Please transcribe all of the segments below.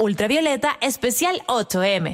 Ultravioleta Especial 8M.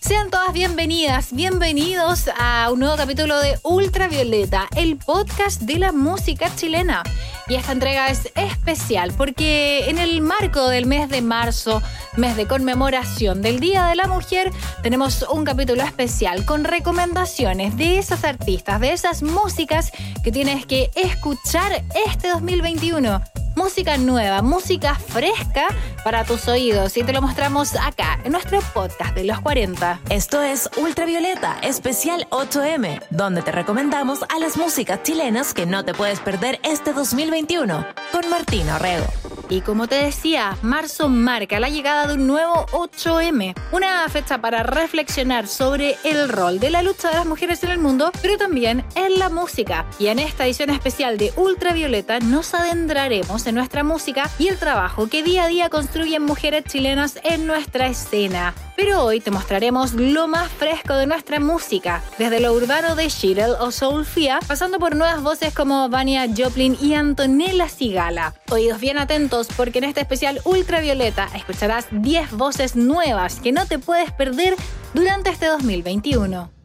Sean todas bienvenidas, bienvenidos a un nuevo capítulo de Ultravioleta, el podcast de la música chilena. Y esta entrega es especial porque en el marco del mes de marzo, mes de conmemoración del Día de la Mujer, tenemos un capítulo especial con recomendaciones de esas artistas, de esas músicas que tienes que escuchar este 2021 música nueva, música fresca para tus oídos y te lo mostramos acá en nuestro podcast de los 40. Esto es Ultravioleta, especial 8M, donde te recomendamos a las músicas chilenas que no te puedes perder este 2021 con Martín Orrego. Y como te decía, marzo marca la llegada de un nuevo 8M, una fecha para reflexionar sobre el rol de la lucha de las mujeres en el mundo, pero también en la música. Y en esta edición especial de Ultravioleta nos adentraremos nuestra música y el trabajo que día a día construyen mujeres chilenas en nuestra escena. Pero hoy te mostraremos lo más fresco de nuestra música, desde lo urbano de Shirel o Soulfia, pasando por nuevas voces como Vania Joplin y Antonella Sigala. Oídos bien atentos porque en este especial Ultravioleta escucharás 10 voces nuevas que no te puedes perder durante este 2021.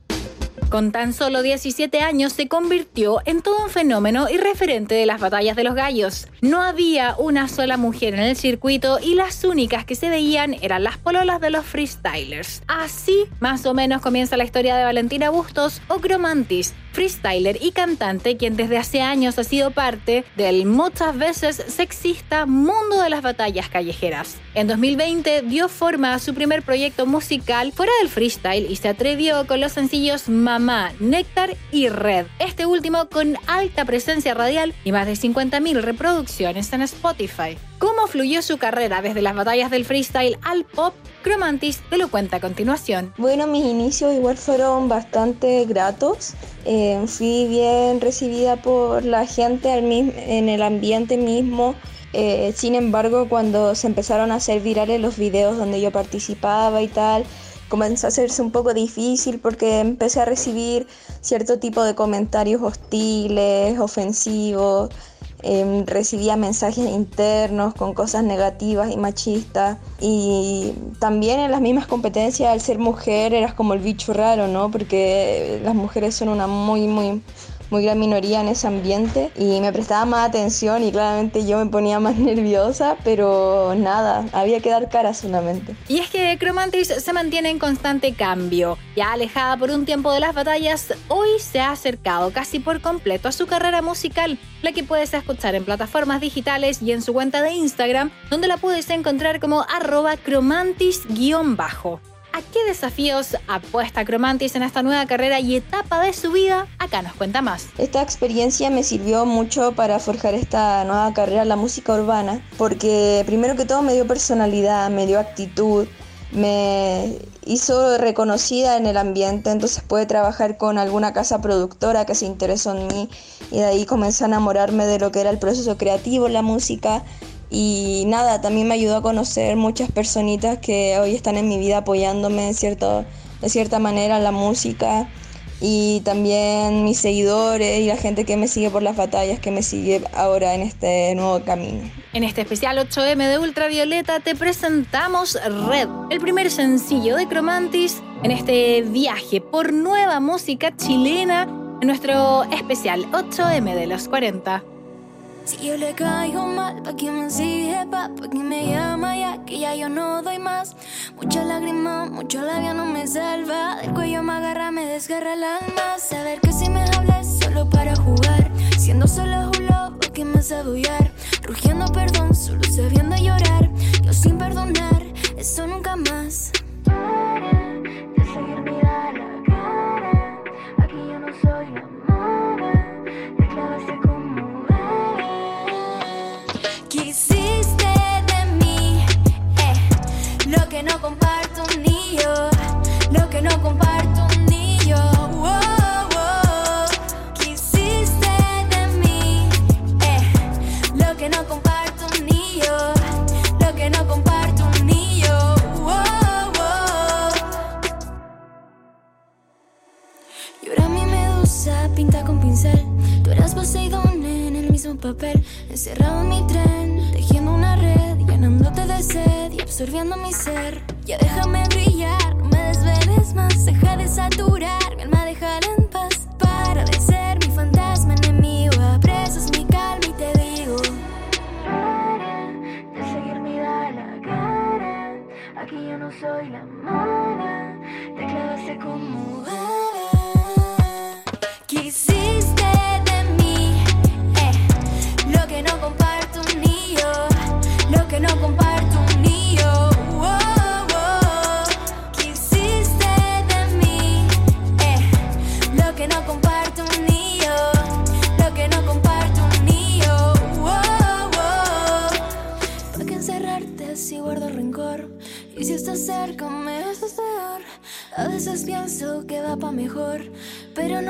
Con tan solo 17 años se convirtió en todo un fenómeno y referente de las batallas de los gallos. No había una sola mujer en el circuito y las únicas que se veían eran las pololas de los freestylers. Así, más o menos comienza la historia de Valentina Bustos o Cromantis, freestyler y cantante quien desde hace años ha sido parte del muchas veces sexista mundo de las batallas callejeras. En 2020 dio forma a su primer proyecto musical fuera del freestyle y se atrevió con los sencillos Mamá, Néctar y Red, este último con alta presencia radial y más de 50.000 reproducciones en Spotify. ¿Cómo fluyó su carrera desde las batallas del freestyle al pop? Cromantis te lo cuenta a continuación. Bueno, mis inicios igual fueron bastante gratos. Eh, fui bien recibida por la gente en el ambiente mismo. Eh, sin embargo, cuando se empezaron a hacer virales los videos donde yo participaba y tal, comenzó a hacerse un poco difícil porque empecé a recibir cierto tipo de comentarios hostiles, ofensivos, Em, recibía mensajes internos con cosas negativas y machistas. Y también en las mismas competencias, al ser mujer, eras como el bicho raro, ¿no? Porque las mujeres son una muy, muy muy gran minoría en ese ambiente y me prestaba más atención y claramente yo me ponía más nerviosa, pero nada, había que dar cara solamente. Y es que Cromantis se mantiene en constante cambio. Ya alejada por un tiempo de las batallas, hoy se ha acercado casi por completo a su carrera musical, la que puedes escuchar en plataformas digitales y en su cuenta de Instagram, donde la puedes encontrar como arroba cromantis-bajo. ¿A qué desafíos apuesta Cromantis en esta nueva carrera y etapa de su vida? Acá nos cuenta más. Esta experiencia me sirvió mucho para forjar esta nueva carrera, la música urbana, porque primero que todo me dio personalidad, me dio actitud, me hizo reconocida en el ambiente, entonces pude trabajar con alguna casa productora que se interesó en mí y de ahí comencé a enamorarme de lo que era el proceso creativo, la música y nada, también me ayudó a conocer muchas personitas que hoy están en mi vida apoyándome de, cierto, de cierta manera la música y también mis seguidores y la gente que me sigue por las batallas, que me sigue ahora en este nuevo camino. En este especial 8M de Ultravioleta te presentamos Red, el primer sencillo de Cromantis en este viaje por nueva música chilena en nuestro especial 8M de los 40. Si yo le caigo mal, ¿pa' quién me sigue? Pa', pa quién me llama ya que ya yo no doy más. Mucha lágrima, mucho labio no me salva. Del cuello me agarra, me desgarra el alma. Saber que si me hablas solo para jugar. Siendo solo un lobo que me sabe Rugiendo perdón, solo sabiendo llorar. Yo sin perdonar, eso nunca más. no papel, encerrado en mi tren, tejiendo una red absorbiendo mi ser. Ya déjame brillar, no me desveles más, deja de saturar, mi alma déjala en paz. Para de ser mi fantasma enemigo, apresas mi calma y te digo. Para de seguirme da la cara, aquí yo no soy la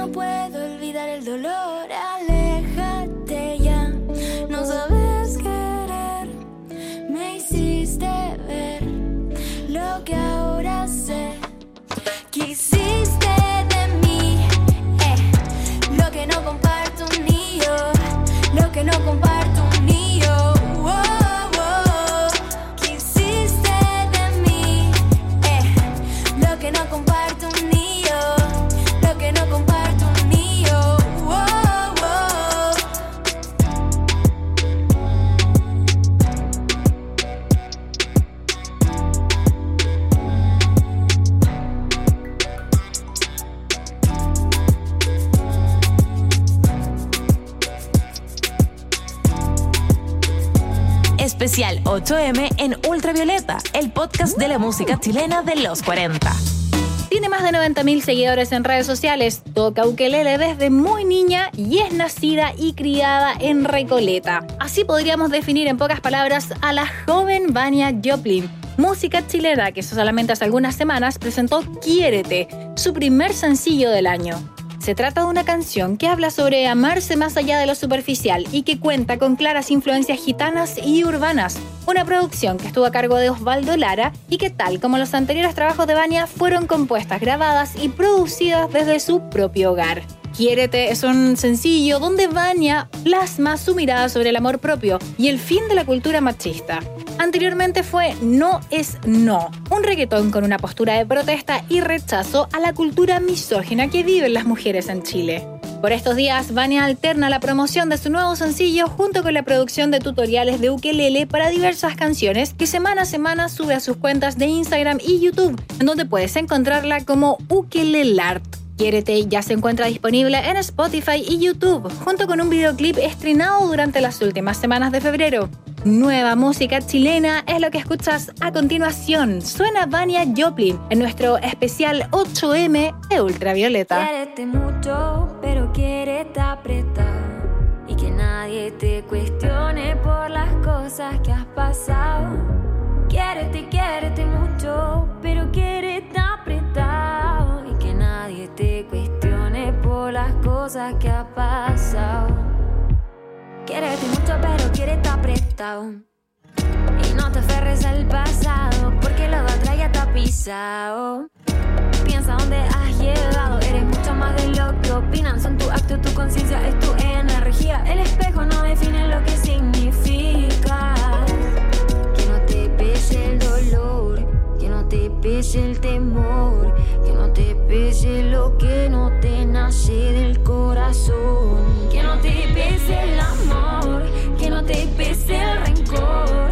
no puedo olvidar el dolor. Aléjate ya, no sabes querer. Me hiciste ver lo que ahora 8M en Ultravioleta, el podcast de la música chilena de los 40. Tiene más de 90.000 seguidores en redes sociales, toca ukelele desde muy niña y es nacida y criada en Recoleta. Así podríamos definir en pocas palabras a la joven Vania Joplin. Música chilena que solamente hace algunas semanas presentó Quiérete, su primer sencillo del año. Se trata de una canción que habla sobre amarse más allá de lo superficial y que cuenta con claras influencias gitanas y urbanas. Una producción que estuvo a cargo de Osvaldo Lara y que tal como los anteriores trabajos de Vania fueron compuestas, grabadas y producidas desde su propio hogar. Quiérete es un sencillo donde Vania plasma su mirada sobre el amor propio y el fin de la cultura machista. Anteriormente fue No es No, un reggaetón con una postura de protesta y rechazo a la cultura misógina que viven las mujeres en Chile. Por estos días, Vania alterna la promoción de su nuevo sencillo junto con la producción de tutoriales de ukelele para diversas canciones que semana a semana sube a sus cuentas de Instagram y YouTube, en donde puedes encontrarla como Ukelelart. Quiérete ya se encuentra disponible en Spotify y YouTube, junto con un videoclip estrenado durante las últimas semanas de febrero. Nueva música chilena es lo que escuchas a continuación. Suena Vania Joplin en nuestro especial 8M de Ultravioleta. Quiérete mucho, pero quiérete apretado. Y que nadie te cuestione por las cosas que has pasado. Quiérete, quiérete mucho, pero quiérete apretado. Que nadie te cuestione por las cosas que has pasado. Quiérete mucho, pero quiérete apretado. Y no te aferres al pasado, porque lo de atrás ya ha pisado. Piensa dónde has llegado, eres mucho más de lo que opinan. Son tu acto, tu conciencia, es tu energía. El espejo no define lo que significa. Que no te pese el dolor, te pese el temor, que no te pese lo que no te nace del corazón. Que no te pese el amor, que no te pese el rencor,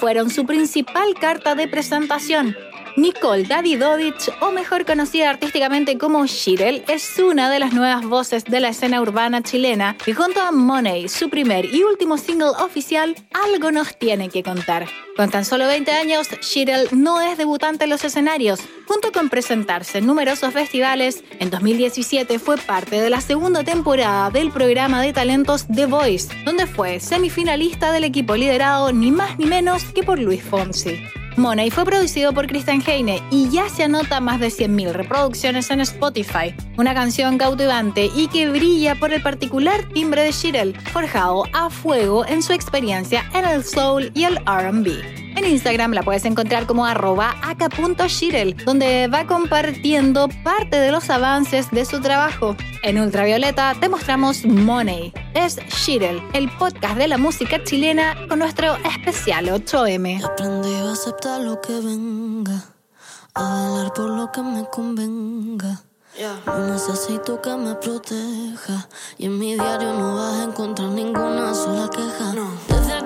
fueron su principal carta de presentación. Nicole Davidovich, o mejor conocida artísticamente como Shirel, es una de las nuevas voces de la escena urbana chilena y junto a Money, su primer y último single oficial, algo nos tiene que contar. Con tan solo 20 años, Shirel no es debutante en los escenarios. Junto con presentarse en numerosos festivales, en 2017 fue parte de la segunda temporada del programa de talentos The Voice, donde fue semifinalista del equipo liderado ni más ni menos que por Luis Fonsi. Money fue producido por Christian Heine y ya se anota más de 100.000 reproducciones en Spotify. Una canción cautivante y que brilla por el particular timbre de Shirel, forjado a fuego en su experiencia en el soul y el RB. En Instagram la puedes encontrar como arroba aca.shirel, donde va compartiendo parte de los avances de su trabajo. En Ultravioleta te mostramos Money. Es Shirel, el podcast de la música chilena con nuestro especial 8M. Aprendí a aceptar lo que venga, a bailar por lo que me convenga. No necesito que me proteja y en mi diario no vas a encontrar ninguna sola queja. Desde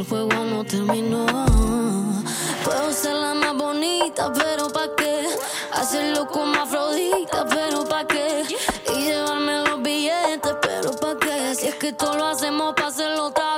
el juego no terminó. Puedo ser la más bonita, pero ¿pa' qué? Hacerlo como Afrodita, pero ¿pa' qué? Y llevarme los billetes, pero ¿pa' qué? Si es que todo lo hacemos para hacerlo otra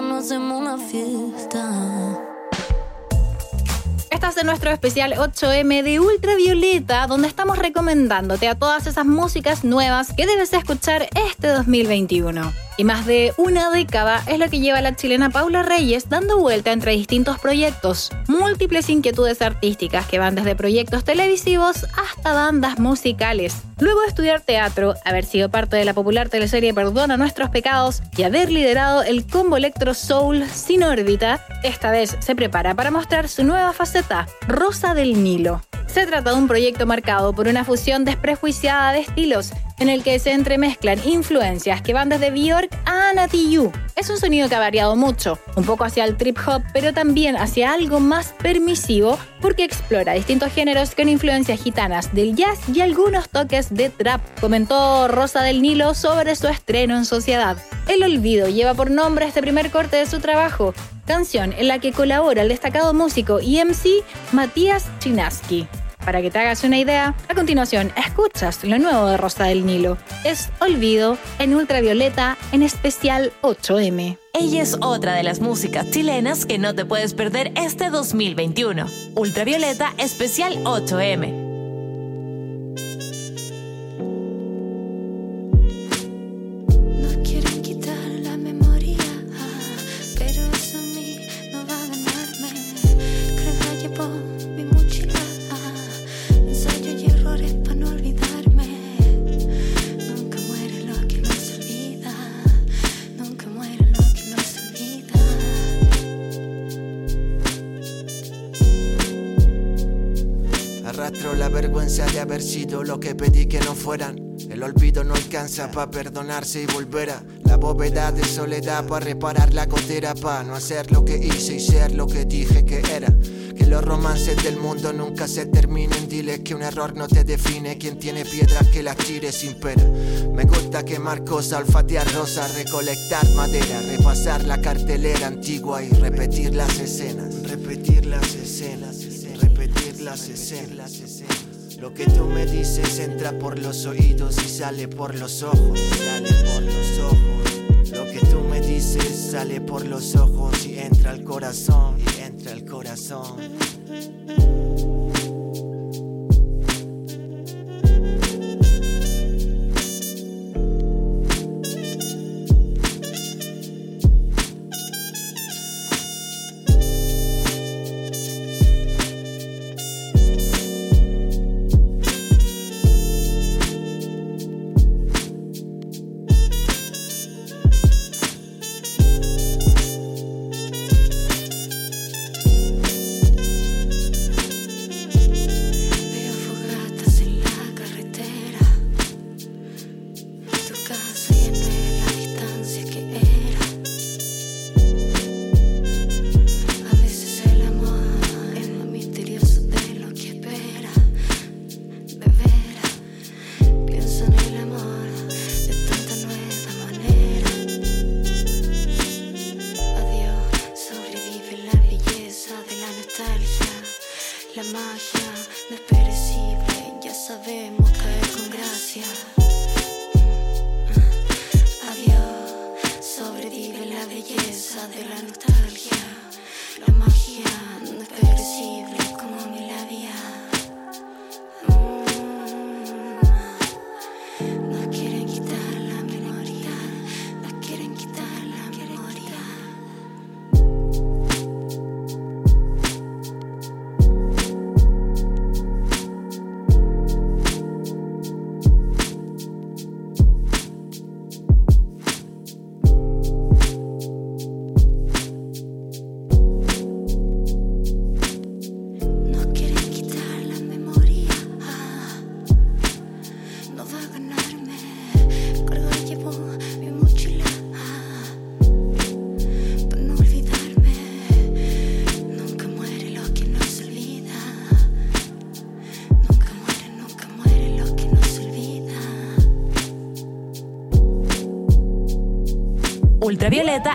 no hacemos una fiesta. Estás en nuestro especial 8M de Ultravioleta, donde estamos recomendándote a todas esas músicas nuevas que debes escuchar este 2021. Y más de una década es lo que lleva la chilena Paula Reyes dando vuelta entre distintos proyectos, múltiples inquietudes artísticas que van desde proyectos televisivos hasta bandas musicales. Luego de estudiar teatro, haber sido parte de la popular teleserie Perdona nuestros pecados y haber liderado el combo electro soul sin órbita, esta vez se prepara para mostrar su nueva faceta, Rosa del Nilo. Se trata de un proyecto marcado por una fusión desprejuiciada de estilos en el que se entremezclan influencias que van desde Bjork a Nati Es un sonido que ha variado mucho, un poco hacia el trip hop, pero también hacia algo más permisivo porque explora distintos géneros con influencias gitanas del jazz y algunos toques de trap, comentó Rosa del Nilo sobre su estreno en Sociedad. El Olvido lleva por nombre este primer corte de su trabajo, canción en la que colabora el destacado músico y MC Matías Chinaski. Para que te hagas una idea, a continuación escuchas lo nuevo de Rosa del Nilo. Es Olvido en ultravioleta en especial 8M. Ella es otra de las músicas chilenas que no te puedes perder este 2021. Ultravioleta especial 8M. Que pedí que no fueran. El olvido no alcanza para perdonarse y volver a la bóveda de soledad para reparar la cotera para no hacer lo que hice y ser lo que dije que era. Que los romances del mundo nunca se terminen. Dile que un error no te define. Quien tiene piedras que las tire sin pera. Me gusta quemar cosas, olfatear rosas, recolectar madera, repasar la cartelera antigua y repetir las escenas. Repetir las escenas, repetir las escenas. Lo que tú me dices entra por los oídos y sale por los ojos, sale por los ojos. Lo que tú me dices sale por los ojos y entra al corazón, y entra al corazón.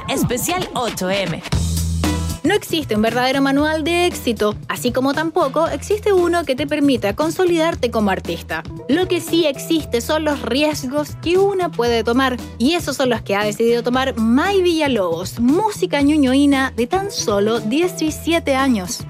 Especial 8M. No existe un verdadero manual de éxito, así como tampoco existe uno que te permita consolidarte como artista. Lo que sí existe son los riesgos que una puede tomar, y esos son los que ha decidido tomar May Villalobos, música ñuñoína de tan solo 17 años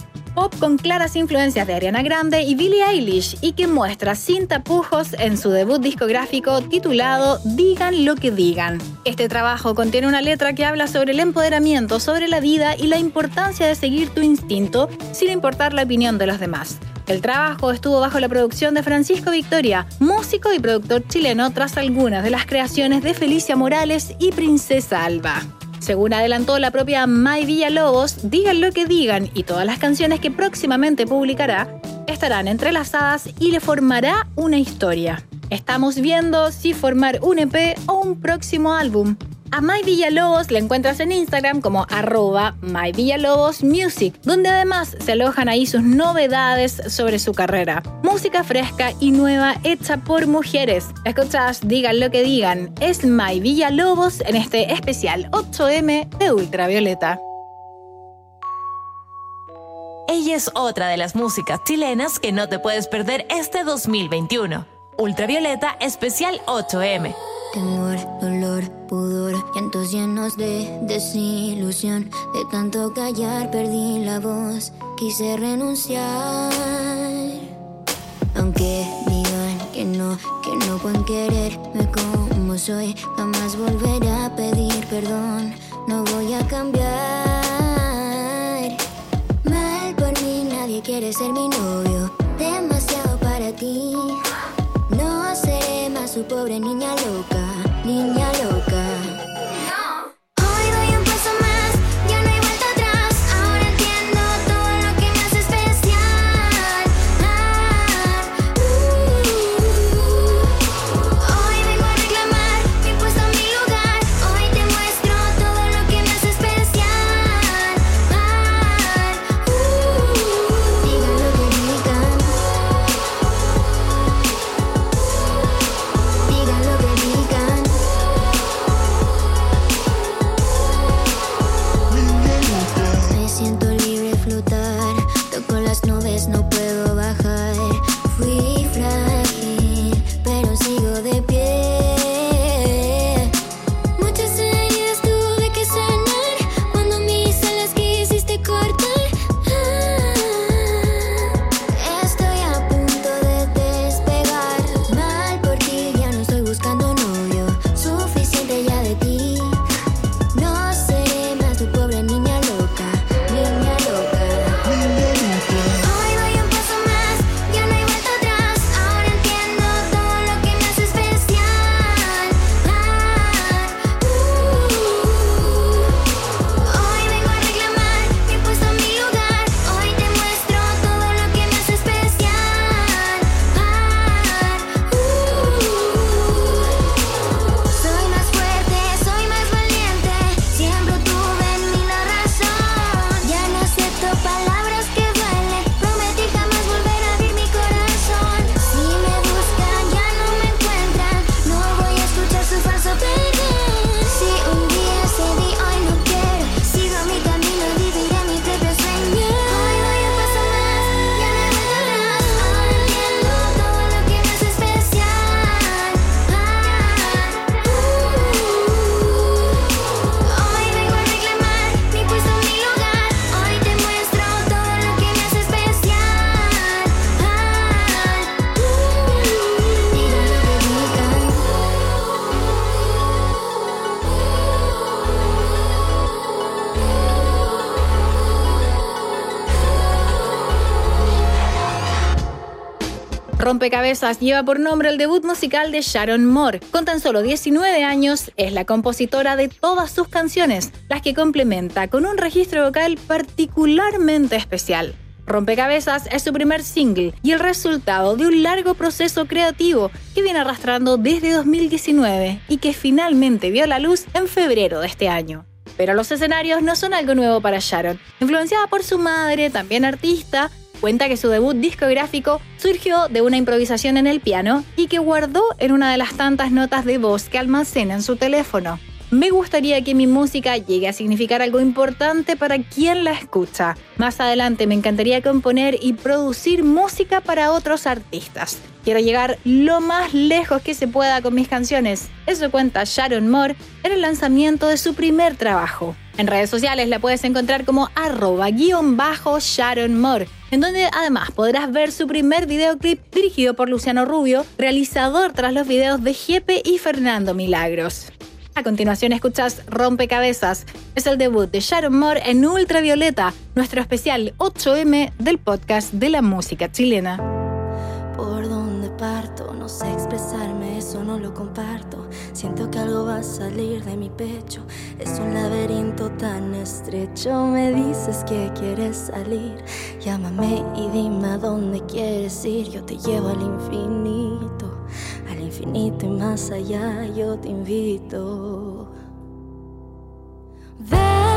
con claras influencias de Ariana Grande y Billie Eilish y que muestra sin tapujos en su debut discográfico titulado Digan lo que digan. Este trabajo contiene una letra que habla sobre el empoderamiento, sobre la vida y la importancia de seguir tu instinto sin importar la opinión de los demás. El trabajo estuvo bajo la producción de Francisco Victoria, músico y productor chileno tras algunas de las creaciones de Felicia Morales y Princesa Alba. Según adelantó la propia May Villalobos, digan lo que digan y todas las canciones que próximamente publicará estarán entrelazadas y le formará una historia. Estamos viendo si formar un EP o un próximo álbum. A May Villalobos la encuentras en Instagram como arroba My Villalobos Music, donde además se alojan ahí sus novedades sobre su carrera. Música fresca y nueva hecha por mujeres. Escuchas, digan lo que digan, es My Villalobos en este especial 8M de Ultravioleta. Ella es otra de las músicas chilenas que no te puedes perder este 2021. Ultravioleta Especial 8M. Temor, pudor, llantos llenos de desilusión. De tanto callar perdí la voz, quise renunciar. Aunque digan que no, que no pueden quererme como soy, jamás volveré a pedir perdón, no voy a cambiar. Mal por mí, nadie quiere ser mi novio, demasiado para ti. No seré más su pobre niña loca, niña Rompecabezas lleva por nombre el debut musical de Sharon Moore. Con tan solo 19 años, es la compositora de todas sus canciones, las que complementa con un registro vocal particularmente especial. Rompecabezas es su primer single y el resultado de un largo proceso creativo que viene arrastrando desde 2019 y que finalmente vio la luz en febrero de este año. Pero los escenarios no son algo nuevo para Sharon. Influenciada por su madre, también artista, cuenta que su debut discográfico surgió de una improvisación en el piano y que guardó en una de las tantas notas de voz que almacena en su teléfono. Me gustaría que mi música llegue a significar algo importante para quien la escucha. Más adelante me encantaría componer y producir música para otros artistas. Quiero llegar lo más lejos que se pueda con mis canciones. Eso cuenta Sharon Moore en el lanzamiento de su primer trabajo. En redes sociales la puedes encontrar como arroba guion bajo Sharon Moore, en donde además podrás ver su primer videoclip dirigido por Luciano Rubio, realizador tras los videos de Jepe y Fernando Milagros. A continuación escuchas Rompecabezas. Es el debut de Sharon Moore en Ultravioleta, nuestro especial 8M del podcast de la música chilena. Por donde parto, sé expresarme, eso no lo comparto. Siento que algo va a salir de mi pecho. Es un laberinto tan estrecho. Me dices que quieres salir. Llámame y dime a dónde quieres ir. Yo te llevo al infinito, al verte más allá, yo te invito. Ven,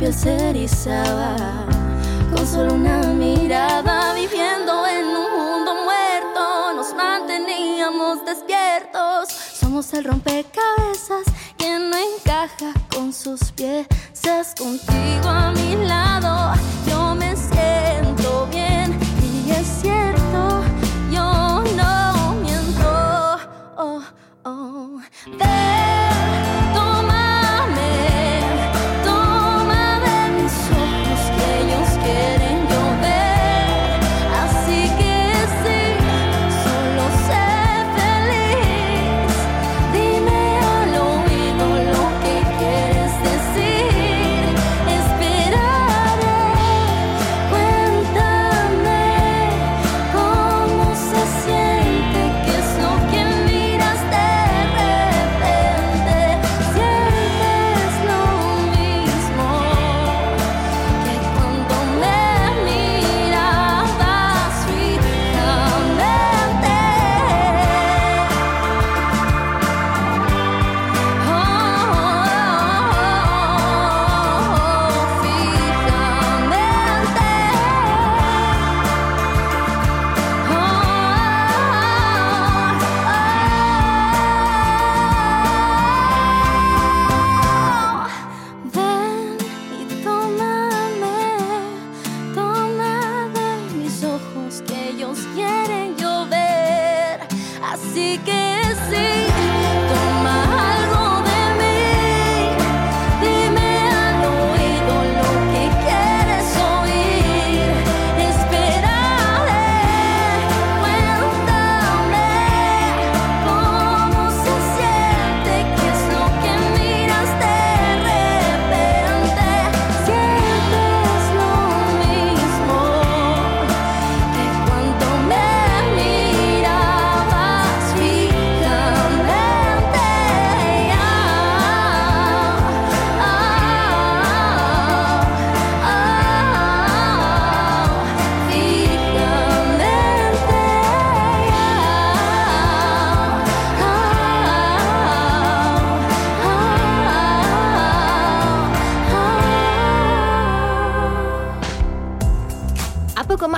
piel se erizaba con solo una mirada, viviendo en un mundo muerto. Nos manteníamos despiertos. Somos el rompecabezas que no encaja con sus piezas. Contigo a mi lado, ellos quieren llover. Así que sí,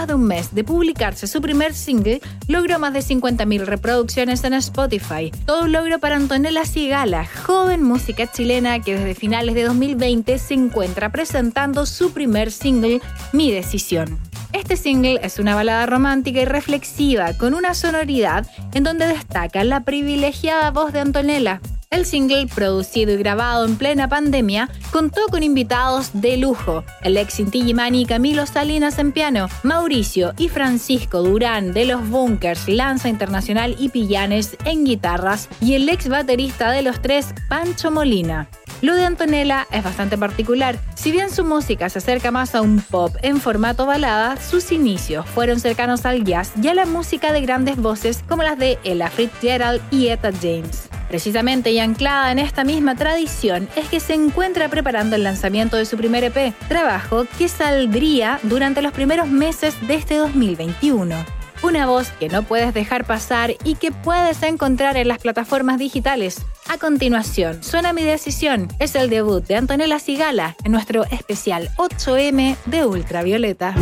más de un mes de publicarse su primer single, logró más de 50.000 reproducciones en Spotify. Todo un logro para Antonella Sigala, joven música chilena que desde finales de 2020 se encuentra presentando su primer single, Mi Decisión. Este single es una balada romántica y reflexiva con una sonoridad en donde destaca la privilegiada voz de Antonella. El single, producido y grabado en plena pandemia, contó con invitados de lujo: el ex Inti Gimani Camilo Salinas en piano, Mauricio y Francisco Durán de los Bunkers, Lanza Internacional y Pillanes en guitarras, y el ex baterista de los tres, Pancho Molina. Lo de Antonella es bastante particular. Si bien su música se acerca más a un pop en formato balada, sus inicios fueron cercanos al jazz y a la música de grandes voces como las de Ella Fitzgerald y Etta James. Precisamente y anclada en esta misma tradición es que se encuentra preparando el lanzamiento de su primer EP, trabajo que saldría durante los primeros meses de este 2021. Una voz que no puedes dejar pasar y que puedes encontrar en las plataformas digitales. A continuación, suena mi decisión. Es el debut de Antonella Sigala en nuestro especial 8M de Ultravioleta.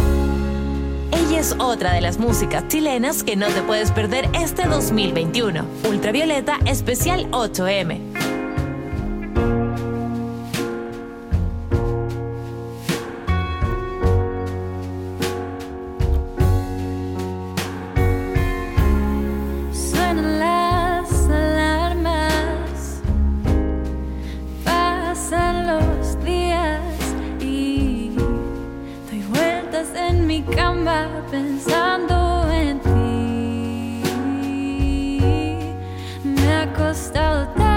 Ella es otra de las músicas chilenas que no te puedes perder este 2021. Ultravioleta Especial 8M. mi cama pensando en ti. Me ha costado tanto.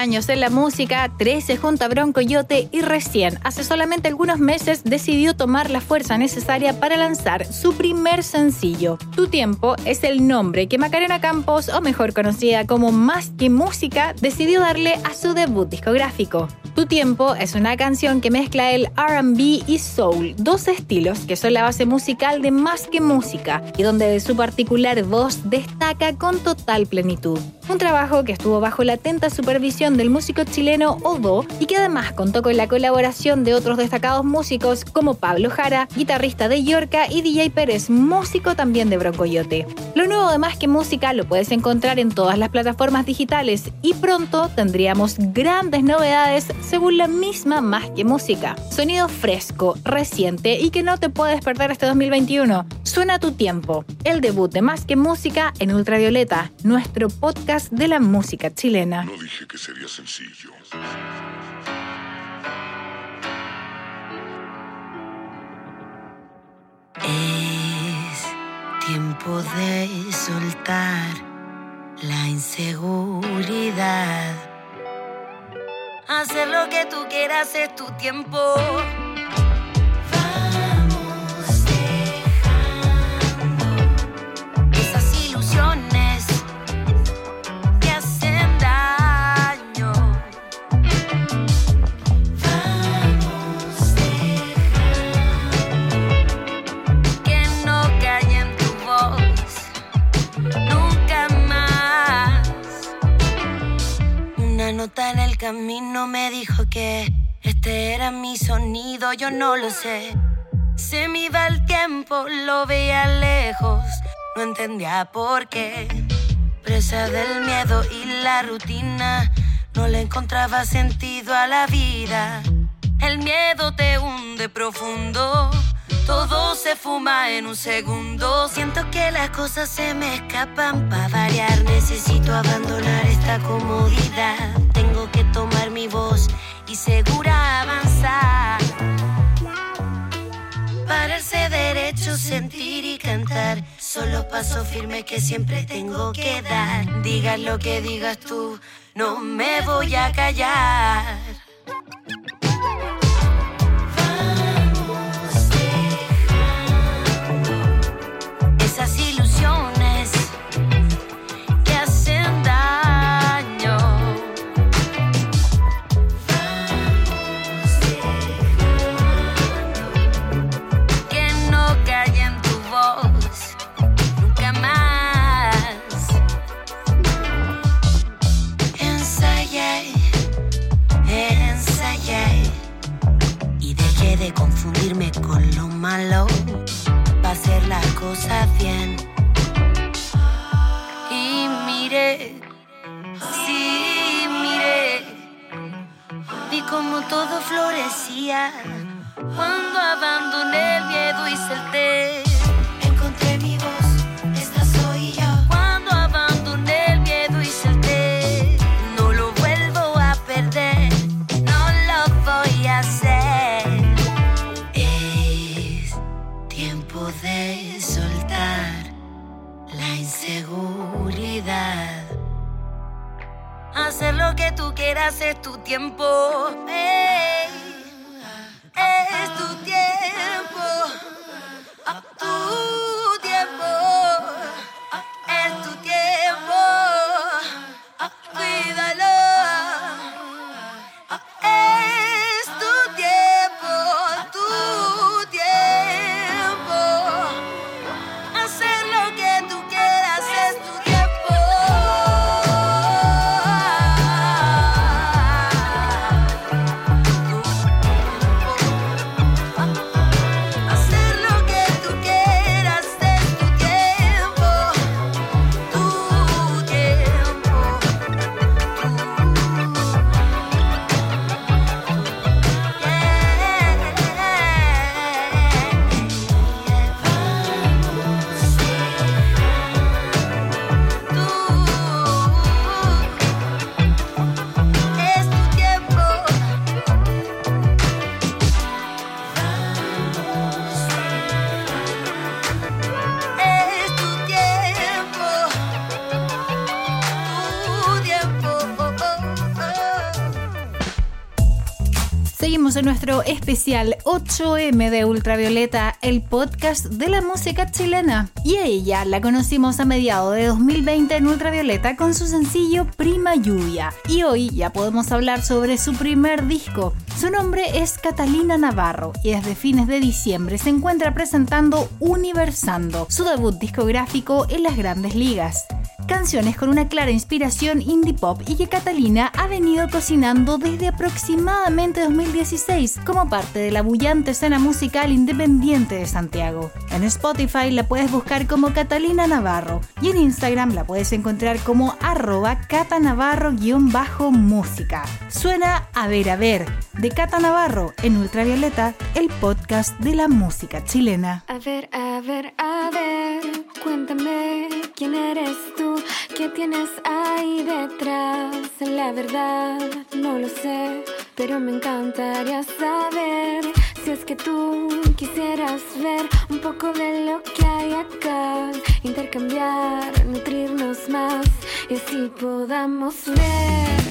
Años en la música, 13 junto a Bronco Yote y recién, hace solamente algunos meses, decidió tomar la fuerza necesaria para lanzar su primer sencillo. Tu tiempo es el nombre que Macarena Campos, o mejor conocida como Más que Música, decidió darle a su debut discográfico. Tu tiempo es una canción que mezcla el RB y soul, dos estilos que son la base musical de Más que Música y donde de su particular voz destaca con total plenitud. Un trabajo que estuvo bajo la atenta supervisión del músico chileno Odo y que además contó con la colaboración de otros destacados músicos como Pablo Jara, guitarrista de Yorca, y DJ Pérez, músico también de Broncoyote. Lo nuevo de Más que Música lo puedes encontrar en todas las plataformas digitales y pronto tendríamos grandes novedades según la misma Más que Música. Sonido fresco, reciente y que no te puedes perder este 2021. Suena tu tiempo. El debut de Más que Música en Ultravioleta, nuestro podcast de la música chilena. No dije que sería sencillo. Es tiempo de soltar la inseguridad. Hacer lo que tú quieras es tu tiempo. Nota en el camino me dijo que este era mi sonido, yo no lo sé. se me iba el tiempo, lo veía lejos, no entendía por qué. Presa del miedo y la rutina, no le encontraba sentido a la vida. El miedo te hunde profundo, todo se fuma en un segundo. Siento que las cosas se me escapan para variar. Necesito abandonar esta comodidad. Tengo que tomar mi voz y segura avanzar. Pararse derecho, sentir y cantar. Son los pasos firmes que siempre tengo que dar. Digas lo que digas tú, no me voy a callar. Malo para hacer las cosas bien. Y miré, sí, miré, vi como todo florecía cuando abandoné el miedo y salté. Quieras es tu tiempo. Especial 8M de Ultravioleta, el podcast de la música chilena. Y a ella la conocimos a mediados de 2020 en Ultravioleta con su sencillo Prima Lluvia. Y hoy ya podemos hablar sobre su primer disco. Su nombre es Catalina Navarro y desde fines de diciembre se encuentra presentando Universando, su debut discográfico en las grandes ligas canciones con una clara inspiración indie pop y que Catalina ha venido cocinando desde aproximadamente 2016 como parte de la bullante escena musical independiente de Santiago. En Spotify la puedes buscar como Catalina Navarro y en Instagram la puedes encontrar como arroba catanavarro-música. Suena A ver a ver de Cata Navarro en Ultravioleta, el podcast de la música chilena. A ver, a ver, a ver, cuéntame quién eres tú, qué tienes ahí detrás. La verdad, no lo sé, pero me encantaría saber si es que tú quisieras ver un poco de lo que hay acá, intercambiar, nutrirnos más y así podamos ver.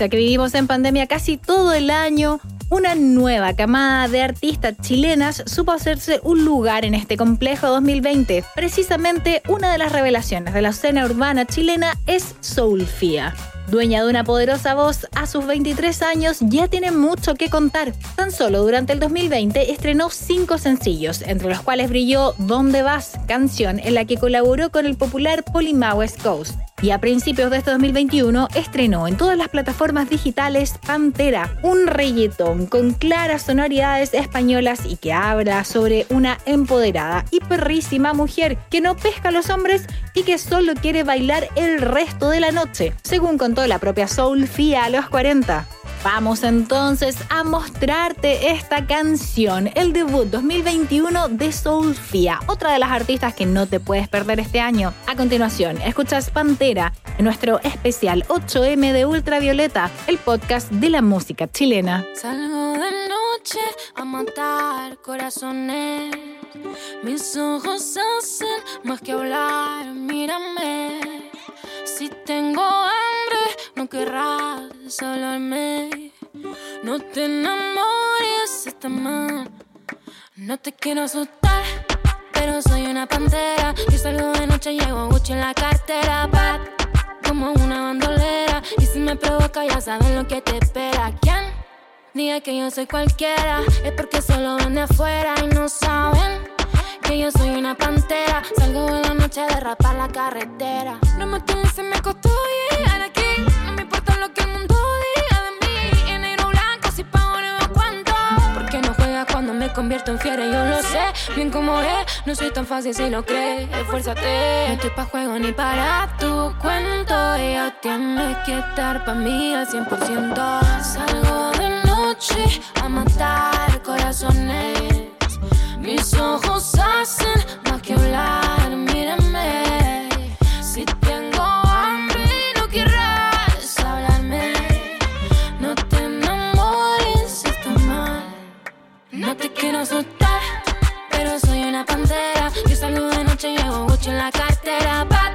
Pese que vivimos en pandemia casi todo el año, una nueva camada de artistas chilenas supo hacerse un lugar en este complejo 2020. Precisamente una de las revelaciones de la escena urbana chilena es Soulfia. Dueña de una poderosa voz, a sus 23 años ya tiene mucho que contar. Tan solo durante el 2020 estrenó cinco sencillos, entre los cuales brilló ¿Dónde vas?, canción en la que colaboró con el popular Polima West Coast. Y a principios de este 2021 estrenó en todas las plataformas digitales Pantera, un reggaetón con claras sonoridades españolas y que habla sobre una empoderada y perrísima mujer que no pesca a los hombres y que solo quiere bailar el resto de la noche, según contó la propia Soulfia a los 40. Vamos entonces a mostrarte esta canción, el debut 2021 de Soulfia, otra de las artistas que no te puedes perder este año. A continuación, escuchas Pantera en nuestro especial 8M de Ultravioleta, el podcast de la música chilena. Salgo de noche a matar corazones. Mis ojos hacen más que hablar, mírame. Si tengo hambre, no querrás hablarme. No te enamores, está mal. No te quiero asustar, pero soy una pantera. Y salgo de noche, llevo Gucci en la cartera. Bad, como una bandolera. Y si me provoca, ya saben lo que te espera. ¿Quién? Diga que yo soy cualquiera, es porque solo ven de afuera y no saben que yo soy una pantera. Salgo en la noche de rapar la carretera. No me se me costó llegar fiera, yo lo sé. Bien como es, no soy tan fácil si lo crees. Esfuérzate, no estoy pa' juego ni para tu cuento. Ya tienes que estar pa' mí al 100%. Salgo de noche a matar corazones. Mis ojos hacen quiero asustar, pero soy una pantera. Yo salgo de noche, llevo Gucci en la cartera. Bad,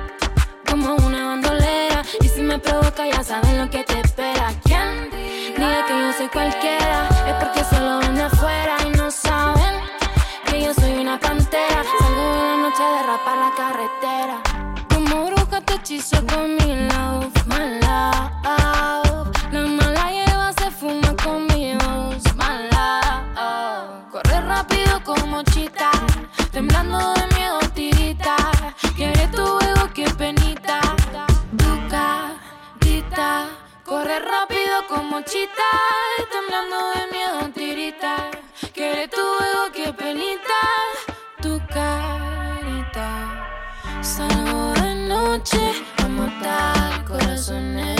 como una bandolera. Y si me provoca, ya saben lo que te espera. ¿Quién? Diga que yo soy cualquiera. Es porque solo ven de afuera y no saben que yo soy una pantera. Salgo de noche de rapar la carretera. Como bruja te hechizo con mi mochita, temblando de miedo tirita. Que tu ego, que penita, tu carita. Salgo de noche a matar corazones.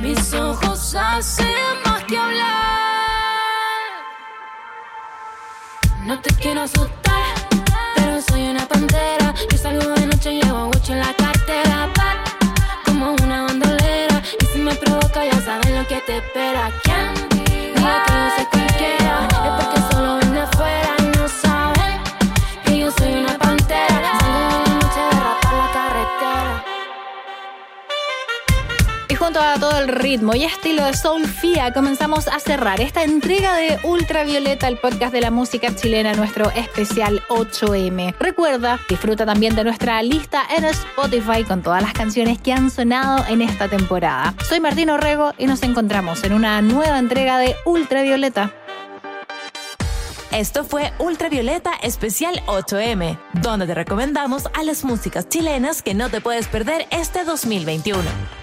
Mis ojos hacen más que hablar. No te quiero asustar, pero soy una pantera. Yo salgo de noche y llevo mucho en la que te espera. ¿Quién diga que yo soy cualquiera? A todo el ritmo y estilo de Soulfía, comenzamos a cerrar esta entrega de Ultravioleta, el podcast de la música chilena, nuestro especial 8M. Recuerda, disfruta también de nuestra lista en Spotify con todas las canciones que han sonado en esta temporada. Soy Martín Orrego y nos encontramos en una nueva entrega de Ultravioleta. Esto fue Ultravioleta Especial 8M, donde te recomendamos a las músicas chilenas que no te puedes perder este 2021.